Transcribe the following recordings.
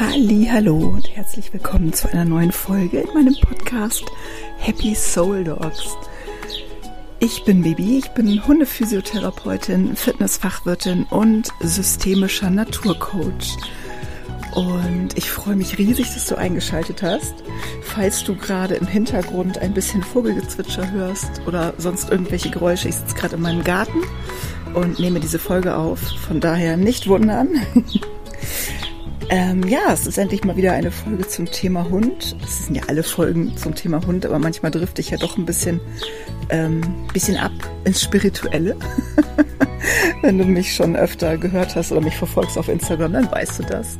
Halli, hallo und herzlich willkommen zu einer neuen Folge in meinem Podcast Happy Soul Dogs. Ich bin Bibi, ich bin Hundephysiotherapeutin, Fitnessfachwirtin und systemischer Naturcoach. Und ich freue mich riesig, dass du eingeschaltet hast. Falls du gerade im Hintergrund ein bisschen Vogelgezwitscher hörst oder sonst irgendwelche Geräusche, ich sitze gerade in meinem Garten und nehme diese Folge auf. Von daher nicht wundern. Ähm, ja, es ist endlich mal wieder eine Folge zum Thema Hund. Es sind ja alle Folgen zum Thema Hund, aber manchmal drifte ich ja doch ein bisschen, ähm, bisschen ab ins Spirituelle. Wenn du mich schon öfter gehört hast oder mich verfolgst auf Instagram, dann weißt du das.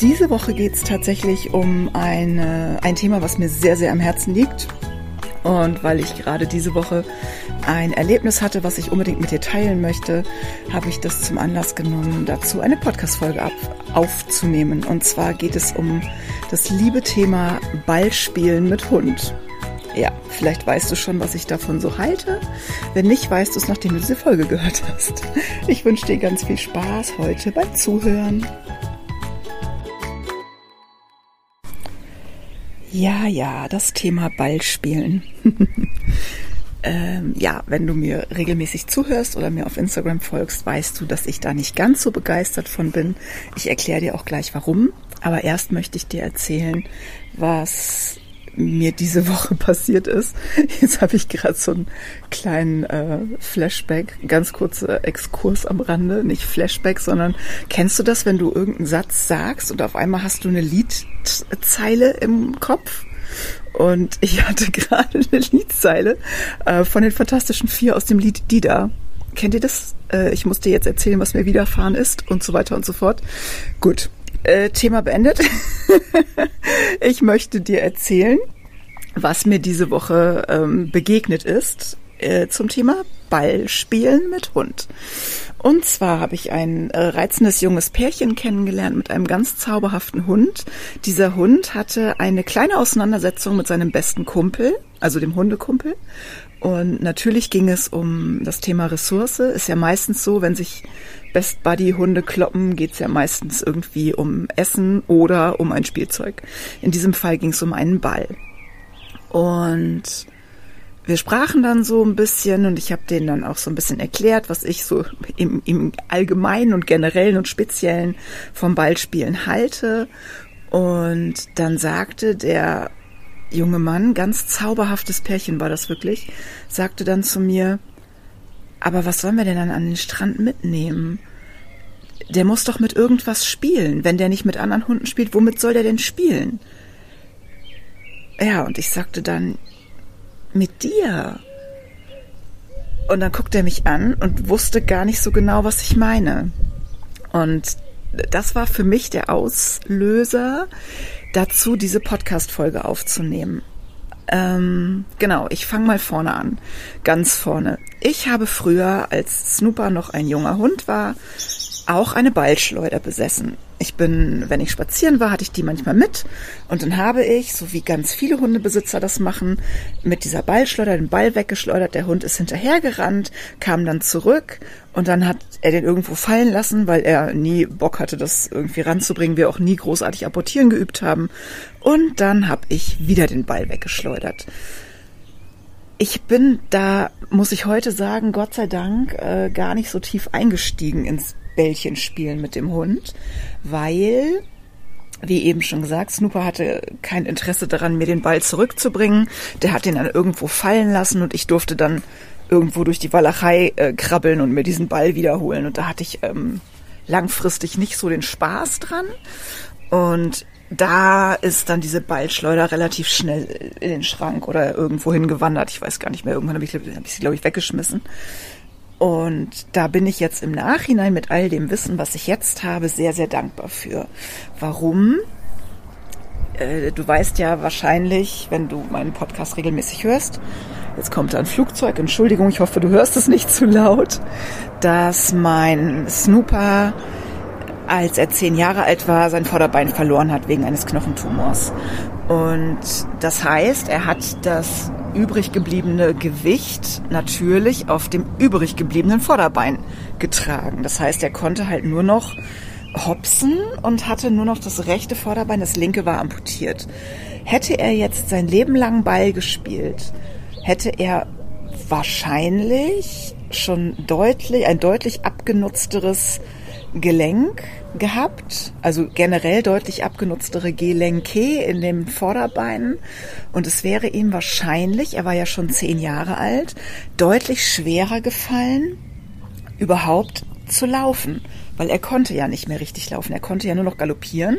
Diese Woche geht es tatsächlich um eine, ein Thema, was mir sehr, sehr am Herzen liegt. Und weil ich gerade diese Woche ein Erlebnis hatte, was ich unbedingt mit dir teilen möchte, habe ich das zum Anlass genommen, dazu eine Podcast-Folge aufzunehmen. Und zwar geht es um das liebe Thema Ballspielen mit Hund. Ja, vielleicht weißt du schon, was ich davon so halte. Wenn nicht, weißt du es, nachdem du diese Folge gehört hast. Ich wünsche dir ganz viel Spaß heute beim Zuhören. Ja, ja, das Thema Ballspielen. ähm, ja, wenn du mir regelmäßig zuhörst oder mir auf Instagram folgst, weißt du, dass ich da nicht ganz so begeistert von bin. Ich erkläre dir auch gleich warum. Aber erst möchte ich dir erzählen, was mir diese Woche passiert ist. Jetzt habe ich gerade so einen kleinen äh, Flashback, ganz kurzer Exkurs am Rande, nicht Flashback, sondern kennst du das, wenn du irgendeinen Satz sagst und auf einmal hast du eine Liedzeile im Kopf? Und ich hatte gerade eine Liedzeile äh, von den Fantastischen Vier aus dem Lied Dida. Kennt ihr das? Äh, ich muss dir jetzt erzählen, was mir widerfahren ist und so weiter und so fort. Gut, äh, Thema beendet. ich möchte dir erzählen, was mir diese Woche ähm, begegnet ist äh, zum Thema Ballspielen mit Hund. Und zwar habe ich ein äh, reizendes junges Pärchen kennengelernt mit einem ganz zauberhaften Hund. Dieser Hund hatte eine kleine Auseinandersetzung mit seinem besten Kumpel, also dem Hundekumpel. Und natürlich ging es um das Thema Ressource. Ist ja meistens so, wenn sich Best Buddy Hunde kloppen, geht's ja meistens irgendwie um Essen oder um ein Spielzeug. In diesem Fall ging es um einen Ball. Und wir sprachen dann so ein bisschen und ich habe denen dann auch so ein bisschen erklärt, was ich so im, im Allgemeinen und Generellen und Speziellen vom Ballspielen halte. Und dann sagte der junge Mann, ganz zauberhaftes Pärchen war das wirklich, sagte dann zu mir, aber was sollen wir denn dann an den Strand mitnehmen? Der muss doch mit irgendwas spielen. Wenn der nicht mit anderen Hunden spielt, womit soll der denn spielen? Ja, und ich sagte dann, mit dir. Und dann guckte er mich an und wusste gar nicht so genau, was ich meine. Und das war für mich der Auslöser dazu, diese Podcast-Folge aufzunehmen. Ähm, genau, ich fange mal vorne an. Ganz vorne. Ich habe früher, als Snooper noch ein junger Hund war, auch eine Ballschleuder besessen. Ich bin, wenn ich spazieren war, hatte ich die manchmal mit und dann habe ich, so wie ganz viele Hundebesitzer das machen, mit dieser Ballschleuder den Ball weggeschleudert. Der Hund ist hinterhergerannt, kam dann zurück und dann hat er den irgendwo fallen lassen, weil er nie Bock hatte, das irgendwie ranzubringen. Wir auch nie großartig apportieren geübt haben. Und dann habe ich wieder den Ball weggeschleudert. Ich bin da, muss ich heute sagen, Gott sei Dank, äh, gar nicht so tief eingestiegen ins Bällchen spielen mit dem Hund, weil wie eben schon gesagt, Snooper hatte kein Interesse daran, mir den Ball zurückzubringen. Der hat den dann irgendwo fallen lassen und ich durfte dann irgendwo durch die Walachei äh, krabbeln und mir diesen Ball wiederholen. Und da hatte ich ähm, langfristig nicht so den Spaß dran. Und da ist dann diese Ballschleuder relativ schnell in den Schrank oder irgendwo hingewandert. Ich weiß gar nicht mehr. Irgendwann habe ich, hab ich sie, glaube ich, weggeschmissen. Und da bin ich jetzt im Nachhinein mit all dem Wissen, was ich jetzt habe, sehr, sehr dankbar für. Warum? Äh, du weißt ja wahrscheinlich, wenn du meinen Podcast regelmäßig hörst, jetzt kommt ein Flugzeug, Entschuldigung, ich hoffe, du hörst es nicht zu laut, dass mein Snooper, als er zehn Jahre alt war, sein Vorderbein verloren hat wegen eines Knochentumors. Und das heißt, er hat das übrig gebliebene Gewicht natürlich auf dem übrig gebliebenen Vorderbein getragen. Das heißt, er konnte halt nur noch Hopsen und hatte nur noch das rechte Vorderbein, das linke war amputiert. Hätte er jetzt sein Leben lang Ball gespielt, hätte er wahrscheinlich schon deutlich, ein deutlich abgenutzteres Gelenk gehabt, also generell deutlich abgenutztere Gelenke in dem Vorderbein. Und es wäre ihm wahrscheinlich, er war ja schon zehn Jahre alt, deutlich schwerer gefallen, überhaupt zu laufen weil er konnte ja nicht mehr richtig laufen. Er konnte ja nur noch galoppieren.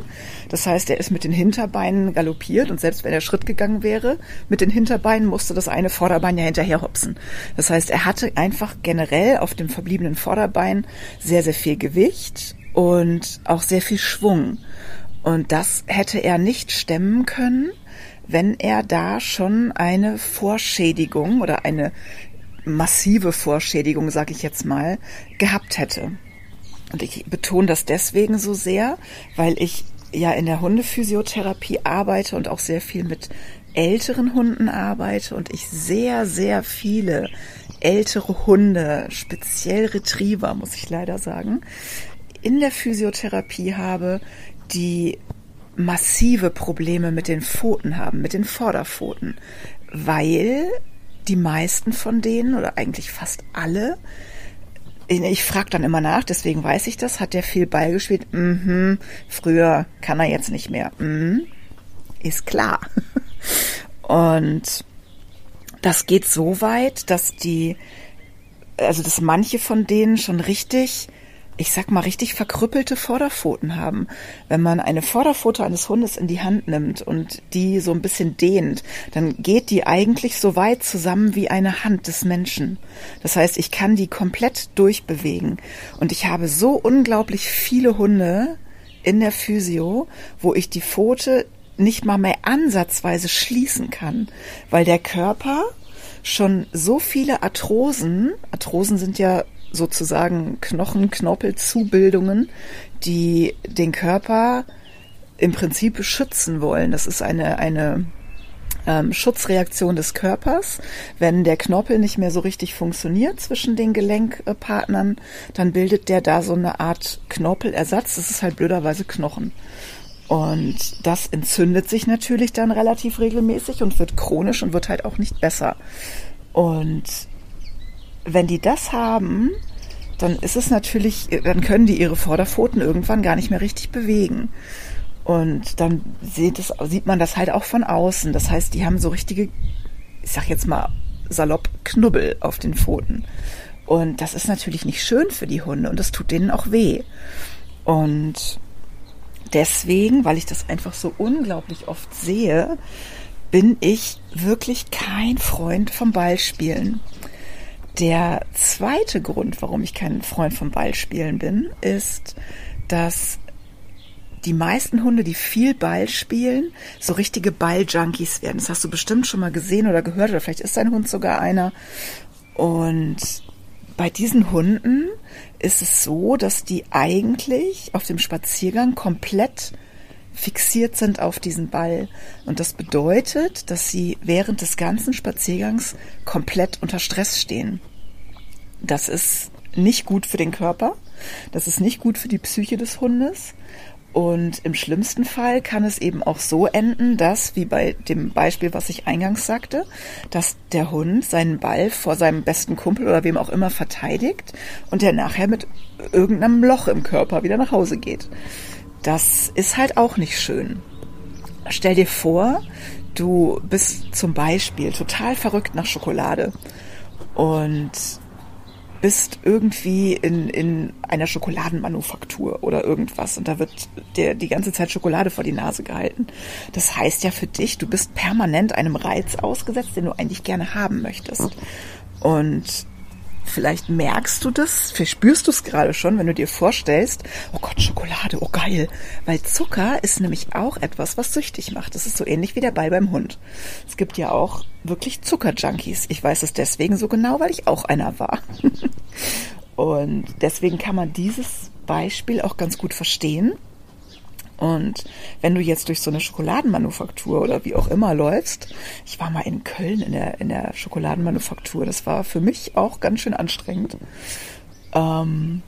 Das heißt, er ist mit den Hinterbeinen galoppiert und selbst wenn er Schritt gegangen wäre, mit den Hinterbeinen musste das eine Vorderbein ja hinterher hopsen. Das heißt, er hatte einfach generell auf dem verbliebenen Vorderbein sehr, sehr viel Gewicht und auch sehr viel Schwung. Und das hätte er nicht stemmen können, wenn er da schon eine Vorschädigung oder eine massive Vorschädigung, sage ich jetzt mal, gehabt hätte. Und ich betone das deswegen so sehr, weil ich ja in der Hundephysiotherapie arbeite und auch sehr viel mit älteren Hunden arbeite und ich sehr, sehr viele ältere Hunde, speziell Retriever, muss ich leider sagen, in der Physiotherapie habe, die massive Probleme mit den Pfoten haben, mit den Vorderpfoten, weil die meisten von denen oder eigentlich fast alle ich frage dann immer nach, deswegen weiß ich das. Hat der viel Ball gespielt? Mhm. Früher kann er jetzt nicht mehr. Mhm. Ist klar. Und das geht so weit, dass die, also dass manche von denen schon richtig ich sag mal, richtig verkrüppelte Vorderpfoten haben. Wenn man eine Vorderpfote eines Hundes in die Hand nimmt und die so ein bisschen dehnt, dann geht die eigentlich so weit zusammen wie eine Hand des Menschen. Das heißt, ich kann die komplett durchbewegen. Und ich habe so unglaublich viele Hunde in der Physio, wo ich die Pfote nicht mal mehr ansatzweise schließen kann, weil der Körper schon so viele Arthrosen, Arthrosen sind ja sozusagen Knochenknorpelzubildungen, die den Körper im Prinzip schützen wollen. Das ist eine, eine ähm, Schutzreaktion des Körpers. Wenn der Knorpel nicht mehr so richtig funktioniert zwischen den Gelenkpartnern, dann bildet der da so eine Art Knorpelersatz. Das ist halt blöderweise Knochen. Und das entzündet sich natürlich dann relativ regelmäßig und wird chronisch und wird halt auch nicht besser. Und wenn die das haben, dann ist es natürlich, dann können die ihre Vorderpfoten irgendwann gar nicht mehr richtig bewegen. Und dann sieht, es, sieht man das halt auch von außen. Das heißt, die haben so richtige, ich sag jetzt mal salopp, Knubbel auf den Pfoten. Und das ist natürlich nicht schön für die Hunde und das tut denen auch weh. Und deswegen, weil ich das einfach so unglaublich oft sehe, bin ich wirklich kein Freund vom Ballspielen. Der zweite Grund, warum ich kein Freund vom Ballspielen bin, ist, dass die meisten Hunde, die viel Ball spielen, so richtige Balljunkies werden. Das hast du bestimmt schon mal gesehen oder gehört oder vielleicht ist dein Hund sogar einer. Und bei diesen Hunden ist es so, dass die eigentlich auf dem Spaziergang komplett fixiert sind auf diesen Ball. Und das bedeutet, dass sie während des ganzen Spaziergangs komplett unter Stress stehen. Das ist nicht gut für den Körper. Das ist nicht gut für die Psyche des Hundes. Und im schlimmsten Fall kann es eben auch so enden, dass, wie bei dem Beispiel, was ich eingangs sagte, dass der Hund seinen Ball vor seinem besten Kumpel oder wem auch immer verteidigt und der nachher mit irgendeinem Loch im Körper wieder nach Hause geht. Das ist halt auch nicht schön. Stell dir vor, du bist zum Beispiel total verrückt nach Schokolade und bist irgendwie in, in einer Schokoladenmanufaktur oder irgendwas und da wird dir die ganze Zeit Schokolade vor die Nase gehalten. Das heißt ja für dich, du bist permanent einem Reiz ausgesetzt, den du eigentlich gerne haben möchtest. Und Vielleicht merkst du das, verspürst du es gerade schon, wenn du dir vorstellst, oh Gott, Schokolade, oh geil. Weil Zucker ist nämlich auch etwas, was süchtig macht. Das ist so ähnlich wie der Ball beim Hund. Es gibt ja auch wirklich Zuckerjunkies. Ich weiß es deswegen so genau, weil ich auch einer war. Und deswegen kann man dieses Beispiel auch ganz gut verstehen. Und wenn du jetzt durch so eine Schokoladenmanufaktur oder wie auch immer läufst, ich war mal in Köln in der, in der Schokoladenmanufaktur, das war für mich auch ganz schön anstrengend. Ähm,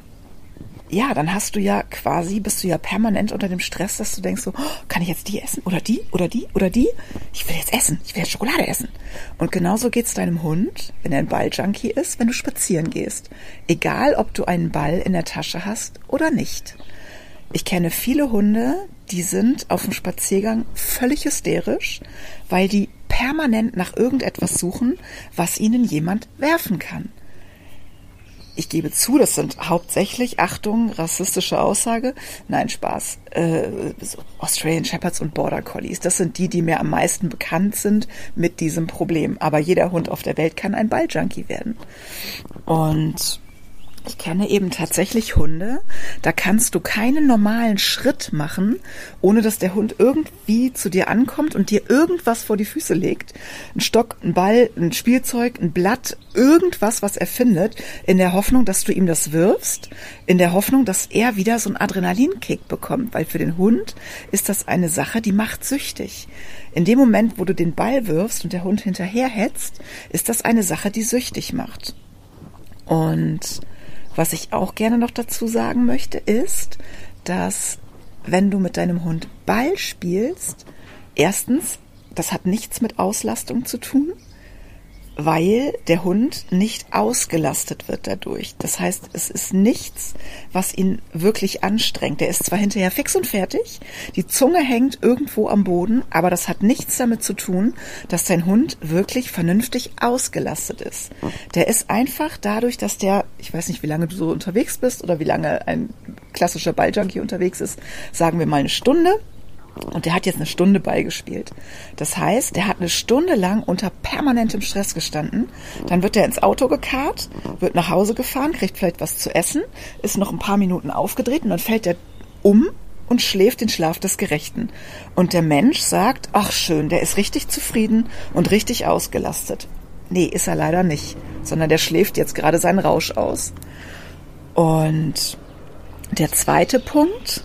ja, dann hast du ja quasi, bist du ja permanent unter dem Stress, dass du denkst so, oh, kann ich jetzt die essen oder die oder die oder die? Ich will jetzt essen, ich will jetzt Schokolade essen. Und genauso geht's deinem Hund, wenn er ein Balljunkie ist, wenn du spazieren gehst. Egal, ob du einen Ball in der Tasche hast oder nicht. Ich kenne viele Hunde, die sind auf dem Spaziergang völlig hysterisch, weil die permanent nach irgendetwas suchen, was ihnen jemand werfen kann ich gebe zu, das sind hauptsächlich, Achtung, rassistische Aussage, nein, Spaß, äh, Australian Shepherds und Border Collies, das sind die, die mir am meisten bekannt sind mit diesem Problem. Aber jeder Hund auf der Welt kann ein Balljunkie werden. Und ich kenne eben tatsächlich Hunde, da kannst du keinen normalen Schritt machen, ohne dass der Hund irgendwie zu dir ankommt und dir irgendwas vor die Füße legt. Ein Stock, ein Ball, ein Spielzeug, ein Blatt, irgendwas, was er findet, in der Hoffnung, dass du ihm das wirfst, in der Hoffnung, dass er wieder so einen Adrenalinkick bekommt, weil für den Hund ist das eine Sache, die macht süchtig. In dem Moment, wo du den Ball wirfst und der Hund hinterherhetzt, ist das eine Sache, die süchtig macht. Und was ich auch gerne noch dazu sagen möchte, ist, dass wenn du mit deinem Hund Ball spielst, erstens, das hat nichts mit Auslastung zu tun weil der Hund nicht ausgelastet wird dadurch. Das heißt, es ist nichts, was ihn wirklich anstrengt. Der ist zwar hinterher fix und fertig, die Zunge hängt irgendwo am Boden, aber das hat nichts damit zu tun, dass dein Hund wirklich vernünftig ausgelastet ist. Der ist einfach dadurch, dass der, ich weiß nicht, wie lange du so unterwegs bist oder wie lange ein klassischer Balljunkie unterwegs ist, sagen wir mal eine Stunde, und der hat jetzt eine Stunde beigespielt. Das heißt, der hat eine Stunde lang unter permanentem Stress gestanden. Dann wird er ins Auto gekarrt, wird nach Hause gefahren, kriegt vielleicht was zu essen, ist noch ein paar Minuten aufgedreht und dann fällt er um und schläft den Schlaf des Gerechten. Und der Mensch sagt, ach schön, der ist richtig zufrieden und richtig ausgelastet. Nee, ist er leider nicht, sondern der schläft jetzt gerade seinen Rausch aus. Und der zweite Punkt,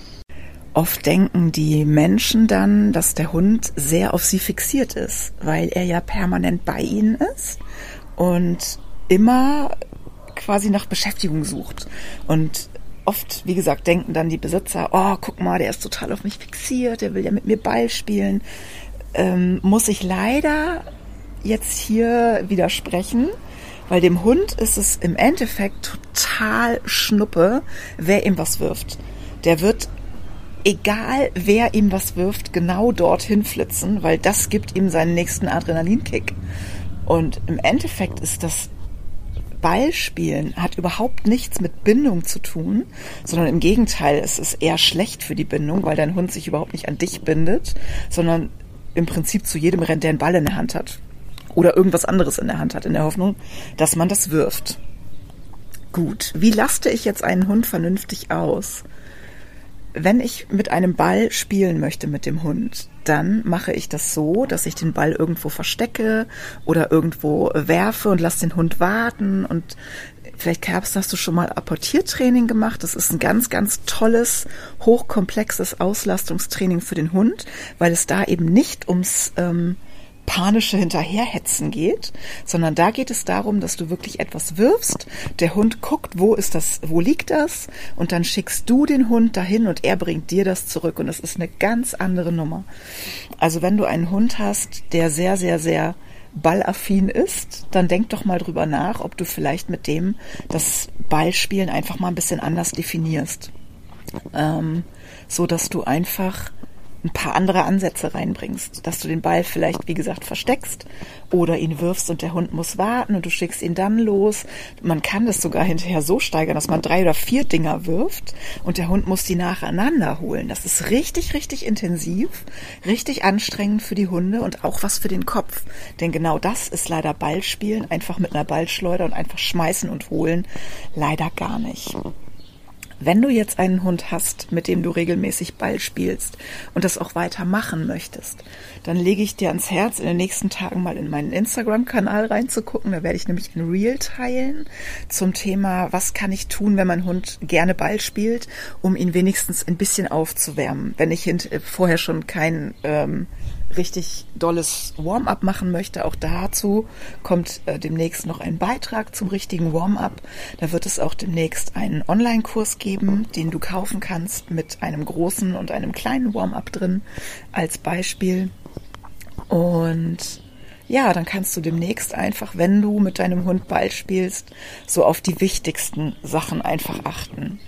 Oft denken die Menschen dann, dass der Hund sehr auf sie fixiert ist, weil er ja permanent bei ihnen ist und immer quasi nach Beschäftigung sucht. Und oft, wie gesagt, denken dann die Besitzer, oh, guck mal, der ist total auf mich fixiert, der will ja mit mir Ball spielen. Ähm, muss ich leider jetzt hier widersprechen, weil dem Hund ist es im Endeffekt total schnuppe, wer ihm was wirft. Der wird egal wer ihm was wirft, genau dorthin flitzen, weil das gibt ihm seinen nächsten Adrenalinkick. Und im Endeffekt ist das Ballspielen hat überhaupt nichts mit Bindung zu tun, sondern im Gegenteil, es ist eher schlecht für die Bindung, weil dein Hund sich überhaupt nicht an dich bindet, sondern im Prinzip zu jedem rennt, der einen Ball in der Hand hat oder irgendwas anderes in der Hand hat, in der Hoffnung, dass man das wirft. Gut, wie laste ich jetzt einen Hund vernünftig aus? Wenn ich mit einem Ball spielen möchte mit dem Hund, dann mache ich das so, dass ich den Ball irgendwo verstecke oder irgendwo werfe und lasse den Hund warten und Vielleicht Kerbst, hast du schon mal Apportiertraining gemacht. Das ist ein ganz, ganz tolles, hochkomplexes Auslastungstraining für den Hund, weil es da eben nicht ums ähm, panische Hinterherhetzen geht, sondern da geht es darum, dass du wirklich etwas wirfst, der Hund guckt, wo ist das, wo liegt das und dann schickst du den Hund dahin und er bringt dir das zurück und das ist eine ganz andere Nummer. Also wenn du einen Hund hast, der sehr, sehr, sehr ballaffin ist, dann denk doch mal drüber nach, ob du vielleicht mit dem das Ballspielen einfach mal ein bisschen anders definierst. Ähm, so dass du einfach ein paar andere Ansätze reinbringst, dass du den Ball vielleicht, wie gesagt, versteckst oder ihn wirfst und der Hund muss warten und du schickst ihn dann los. Man kann das sogar hinterher so steigern, dass man drei oder vier Dinger wirft und der Hund muss die nacheinander holen. Das ist richtig, richtig intensiv, richtig anstrengend für die Hunde und auch was für den Kopf. Denn genau das ist leider Ballspielen, einfach mit einer Ballschleuder und einfach schmeißen und holen, leider gar nicht. Wenn du jetzt einen Hund hast, mit dem du regelmäßig Ball spielst und das auch weiter machen möchtest, dann lege ich dir ans Herz, in den nächsten Tagen mal in meinen Instagram-Kanal reinzugucken. Da werde ich nämlich ein Reel teilen zum Thema, was kann ich tun, wenn mein Hund gerne Ball spielt, um ihn wenigstens ein bisschen aufzuwärmen, wenn ich vorher schon kein ähm, richtig dolles Warm-up machen möchte, auch dazu kommt äh, demnächst noch ein Beitrag zum richtigen Warm-up. Da wird es auch demnächst einen Online-Kurs geben, den du kaufen kannst mit einem großen und einem kleinen Warm-up drin als Beispiel. Und ja, dann kannst du demnächst einfach, wenn du mit deinem Hund Ball spielst, so auf die wichtigsten Sachen einfach achten.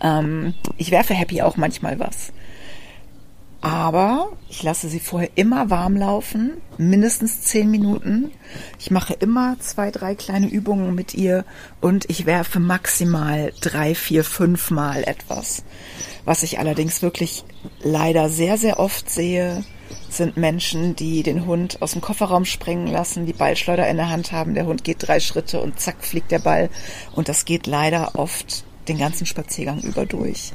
Ähm, ich werfe Happy auch manchmal was. Aber ich lasse sie vorher immer warm laufen, mindestens zehn Minuten. Ich mache immer zwei, drei kleine Übungen mit ihr und ich werfe maximal drei, vier, fünf Mal etwas. Was ich allerdings wirklich leider sehr, sehr oft sehe, sind Menschen, die den Hund aus dem Kofferraum springen lassen, die Ballschleuder in der Hand haben, der Hund geht drei Schritte und zack fliegt der Ball. Und das geht leider oft den ganzen Spaziergang über durch.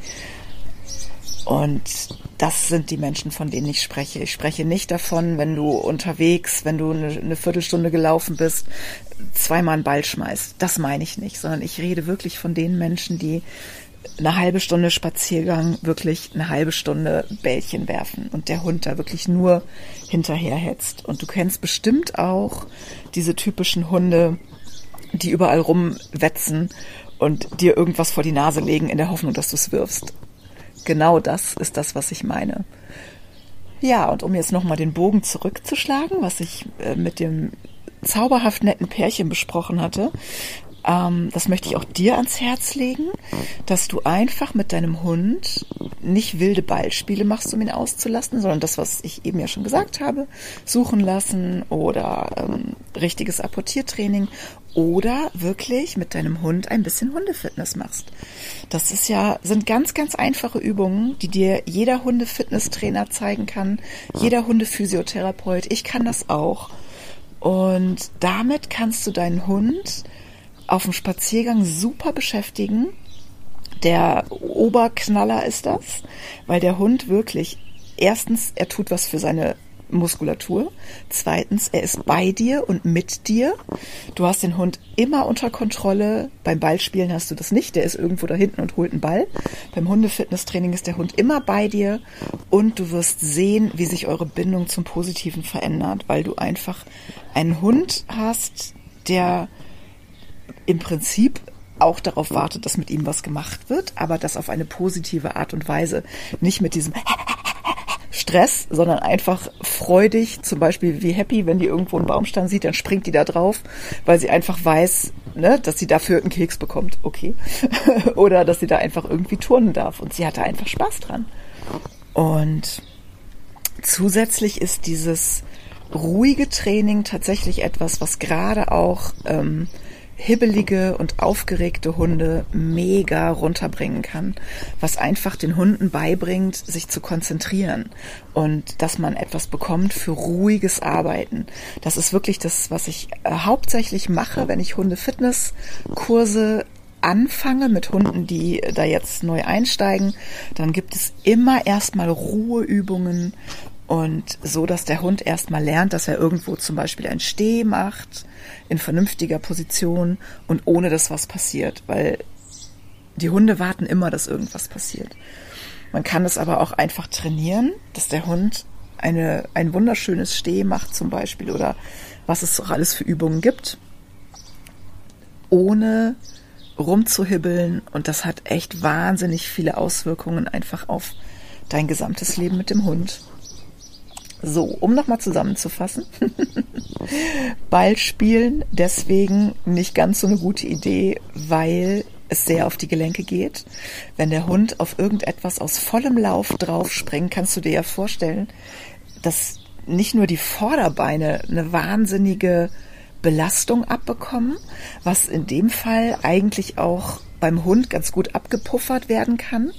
Und das sind die Menschen, von denen ich spreche. Ich spreche nicht davon, wenn du unterwegs, wenn du eine, Viertelstunde gelaufen bist, zweimal einen Ball schmeißt. Das meine ich nicht, sondern ich rede wirklich von den Menschen, die eine halbe Stunde Spaziergang wirklich eine halbe Stunde Bällchen werfen und der Hund da wirklich nur hinterherhetzt. Und du kennst bestimmt auch diese typischen Hunde, die überall rumwetzen und dir irgendwas vor die Nase legen in der Hoffnung, dass du es wirfst genau das ist das, was ich meine. Ja, und um jetzt nochmal den Bogen zurückzuschlagen, was ich äh, mit dem zauberhaft netten Pärchen besprochen hatte, ähm, das möchte ich auch dir ans Herz legen, dass du einfach mit deinem Hund nicht wilde Ballspiele machst, um ihn auszulassen, sondern das, was ich eben ja schon gesagt habe, suchen lassen oder ähm, richtiges Apportiertraining oder wirklich mit deinem Hund ein bisschen Hundefitness machst. Das ist ja, sind ganz, ganz einfache Übungen, die dir jeder Hundefitnesstrainer zeigen kann, jeder Hundephysiotherapeut. Ich kann das auch. Und damit kannst du deinen Hund auf dem Spaziergang super beschäftigen. Der Oberknaller ist das, weil der Hund wirklich erstens, er tut was für seine Muskulatur. Zweitens, er ist bei dir und mit dir. Du hast den Hund immer unter Kontrolle. Beim Ballspielen hast du das nicht. Der ist irgendwo da hinten und holt einen Ball. Beim Hundefitnesstraining ist der Hund immer bei dir und du wirst sehen, wie sich eure Bindung zum Positiven verändert, weil du einfach einen Hund hast, der im Prinzip auch darauf wartet, dass mit ihm was gemacht wird, aber das auf eine positive Art und Weise. Nicht mit diesem Stress, sondern einfach freudig, zum Beispiel wie happy, wenn die irgendwo einen Baumstamm sieht, dann springt die da drauf, weil sie einfach weiß, ne, dass sie dafür einen Keks bekommt, okay. Oder dass sie da einfach irgendwie turnen darf und sie hatte einfach Spaß dran. Und zusätzlich ist dieses ruhige Training tatsächlich etwas, was gerade auch ähm, hibbelige und aufgeregte Hunde mega runterbringen kann, was einfach den Hunden beibringt, sich zu konzentrieren und dass man etwas bekommt für ruhiges Arbeiten. Das ist wirklich das, was ich äh, hauptsächlich mache, wenn ich Hunde-Fitness-Kurse anfange mit Hunden, die da jetzt neu einsteigen, dann gibt es immer erstmal Ruheübungen und so, dass der Hund erstmal lernt, dass er irgendwo zum Beispiel ein Steh macht, in vernünftiger Position und ohne dass was passiert, weil die Hunde warten immer, dass irgendwas passiert. Man kann es aber auch einfach trainieren, dass der Hund eine, ein wunderschönes Steh macht zum Beispiel oder was es auch alles für Übungen gibt, ohne rumzuhibbeln und das hat echt wahnsinnig viele Auswirkungen einfach auf dein gesamtes Leben mit dem Hund. So, um nochmal zusammenzufassen. Ballspielen deswegen nicht ganz so eine gute Idee, weil es sehr auf die Gelenke geht. Wenn der Hund auf irgendetwas aus vollem Lauf drauf springt, kannst du dir ja vorstellen, dass nicht nur die Vorderbeine eine wahnsinnige Belastung abbekommen, was in dem Fall eigentlich auch beim Hund ganz gut abgepuffert werden kann,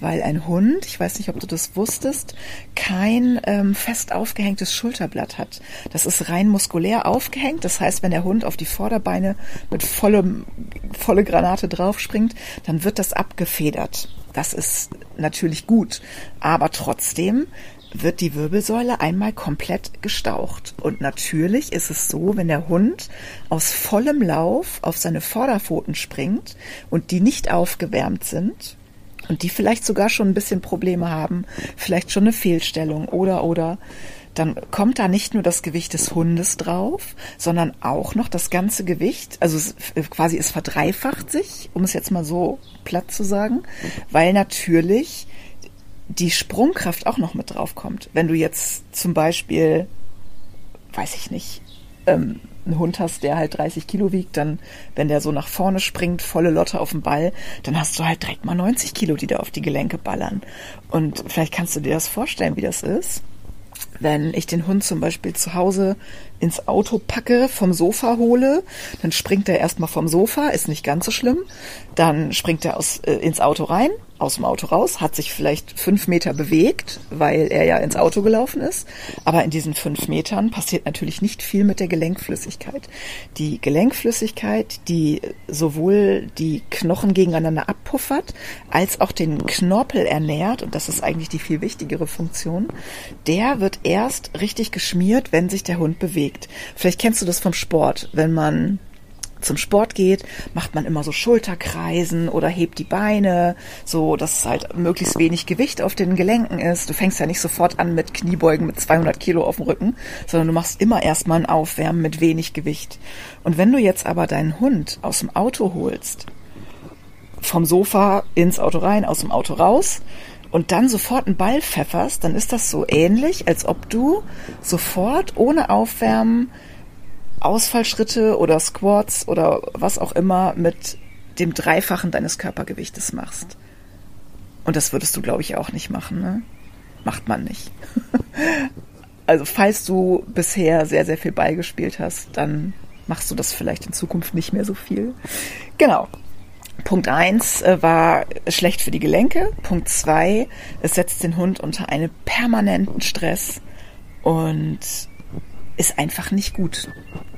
weil ein Hund, ich weiß nicht, ob du das wusstest, kein ähm, fest aufgehängtes Schulterblatt hat. Das ist rein muskulär aufgehängt. Das heißt, wenn der Hund auf die Vorderbeine mit vollem, volle Granate draufspringt, dann wird das abgefedert. Das ist natürlich gut, aber trotzdem wird die Wirbelsäule einmal komplett gestaucht. Und natürlich ist es so, wenn der Hund aus vollem Lauf auf seine Vorderpfoten springt und die nicht aufgewärmt sind und die vielleicht sogar schon ein bisschen Probleme haben, vielleicht schon eine Fehlstellung oder oder, dann kommt da nicht nur das Gewicht des Hundes drauf, sondern auch noch das ganze Gewicht. Also es, quasi es verdreifacht sich, um es jetzt mal so platt zu sagen, weil natürlich die Sprungkraft auch noch mit drauf kommt. Wenn du jetzt zum Beispiel, weiß ich nicht, ähm, einen Hund hast, der halt 30 Kilo wiegt, dann, wenn der so nach vorne springt, volle Lotte auf den Ball, dann hast du halt direkt mal 90 Kilo, die da auf die Gelenke ballern. Und vielleicht kannst du dir das vorstellen, wie das ist wenn ich den Hund zum Beispiel zu Hause ins Auto packe, vom Sofa hole, dann springt er erstmal vom Sofa, ist nicht ganz so schlimm. Dann springt er aus, äh, ins Auto rein, aus dem Auto raus, hat sich vielleicht fünf Meter bewegt, weil er ja ins Auto gelaufen ist. Aber in diesen fünf Metern passiert natürlich nicht viel mit der Gelenkflüssigkeit. Die Gelenkflüssigkeit, die sowohl die Knochen gegeneinander abpuffert, als auch den Knorpel ernährt, und das ist eigentlich die viel wichtigere Funktion, der wird erst richtig geschmiert, wenn sich der Hund bewegt. Vielleicht kennst du das vom Sport, wenn man zum Sport geht, macht man immer so Schulterkreisen oder hebt die Beine, so dass halt möglichst wenig Gewicht auf den Gelenken ist. Du fängst ja nicht sofort an mit Kniebeugen mit 200 Kilo auf dem Rücken, sondern du machst immer erstmal ein Aufwärmen mit wenig Gewicht. Und wenn du jetzt aber deinen Hund aus dem Auto holst, vom Sofa ins Auto rein, aus dem Auto raus, und dann sofort einen Ball pfefferst, dann ist das so ähnlich, als ob du sofort ohne Aufwärmen Ausfallschritte oder Squats oder was auch immer mit dem Dreifachen deines Körpergewichtes machst. Und das würdest du, glaube ich, auch nicht machen. Ne? Macht man nicht. also falls du bisher sehr, sehr viel Ball gespielt hast, dann machst du das vielleicht in Zukunft nicht mehr so viel. Genau. Punkt eins äh, war schlecht für die Gelenke. Punkt zwei, es setzt den Hund unter einen permanenten Stress und ist einfach nicht gut.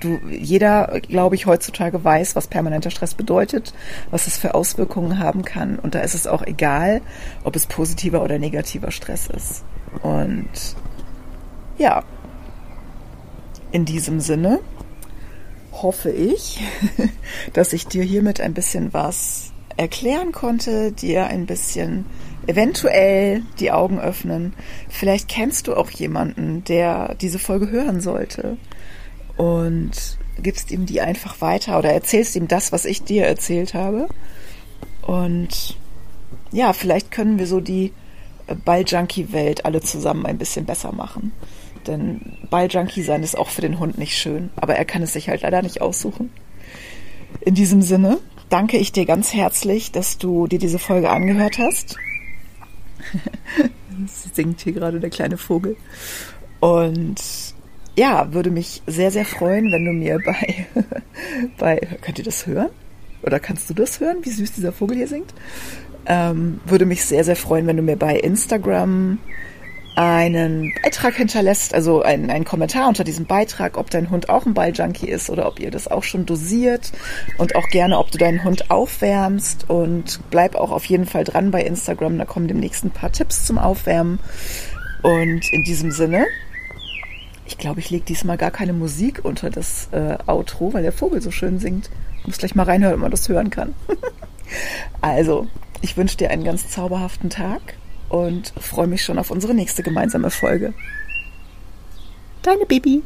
Du, jeder, glaube ich, heutzutage weiß, was permanenter Stress bedeutet, was es für Auswirkungen haben kann. Und da ist es auch egal, ob es positiver oder negativer Stress ist. Und ja, in diesem Sinne hoffe ich, dass ich dir hiermit ein bisschen was erklären konnte, dir ein bisschen eventuell die Augen öffnen. Vielleicht kennst du auch jemanden, der diese Folge hören sollte und gibst ihm die einfach weiter oder erzählst ihm das, was ich dir erzählt habe. Und ja, vielleicht können wir so die Balljunkie-Welt alle zusammen ein bisschen besser machen. Denn Balljunkie sein ist auch für den Hund nicht schön, aber er kann es sich halt leider nicht aussuchen. In diesem Sinne danke ich dir ganz herzlich, dass du dir diese Folge angehört hast. singt hier gerade der kleine Vogel. Und ja, würde mich sehr, sehr freuen, wenn du mir bei, bei, könnt ihr das hören? Oder kannst du das hören, wie süß dieser Vogel hier singt? Ähm, würde mich sehr, sehr freuen, wenn du mir bei Instagram einen Beitrag hinterlässt, also einen, einen Kommentar unter diesem Beitrag, ob dein Hund auch ein Balljunkie ist oder ob ihr das auch schon dosiert und auch gerne, ob du deinen Hund aufwärmst und bleib auch auf jeden Fall dran bei Instagram, da kommen demnächst ein paar Tipps zum Aufwärmen und in diesem Sinne, ich glaube, ich lege diesmal gar keine Musik unter das äh, Outro, weil der Vogel so schön singt. Ich muss gleich mal reinhören, ob man das hören kann. also, ich wünsche dir einen ganz zauberhaften Tag und freue mich schon auf unsere nächste gemeinsame Folge. Deine Baby.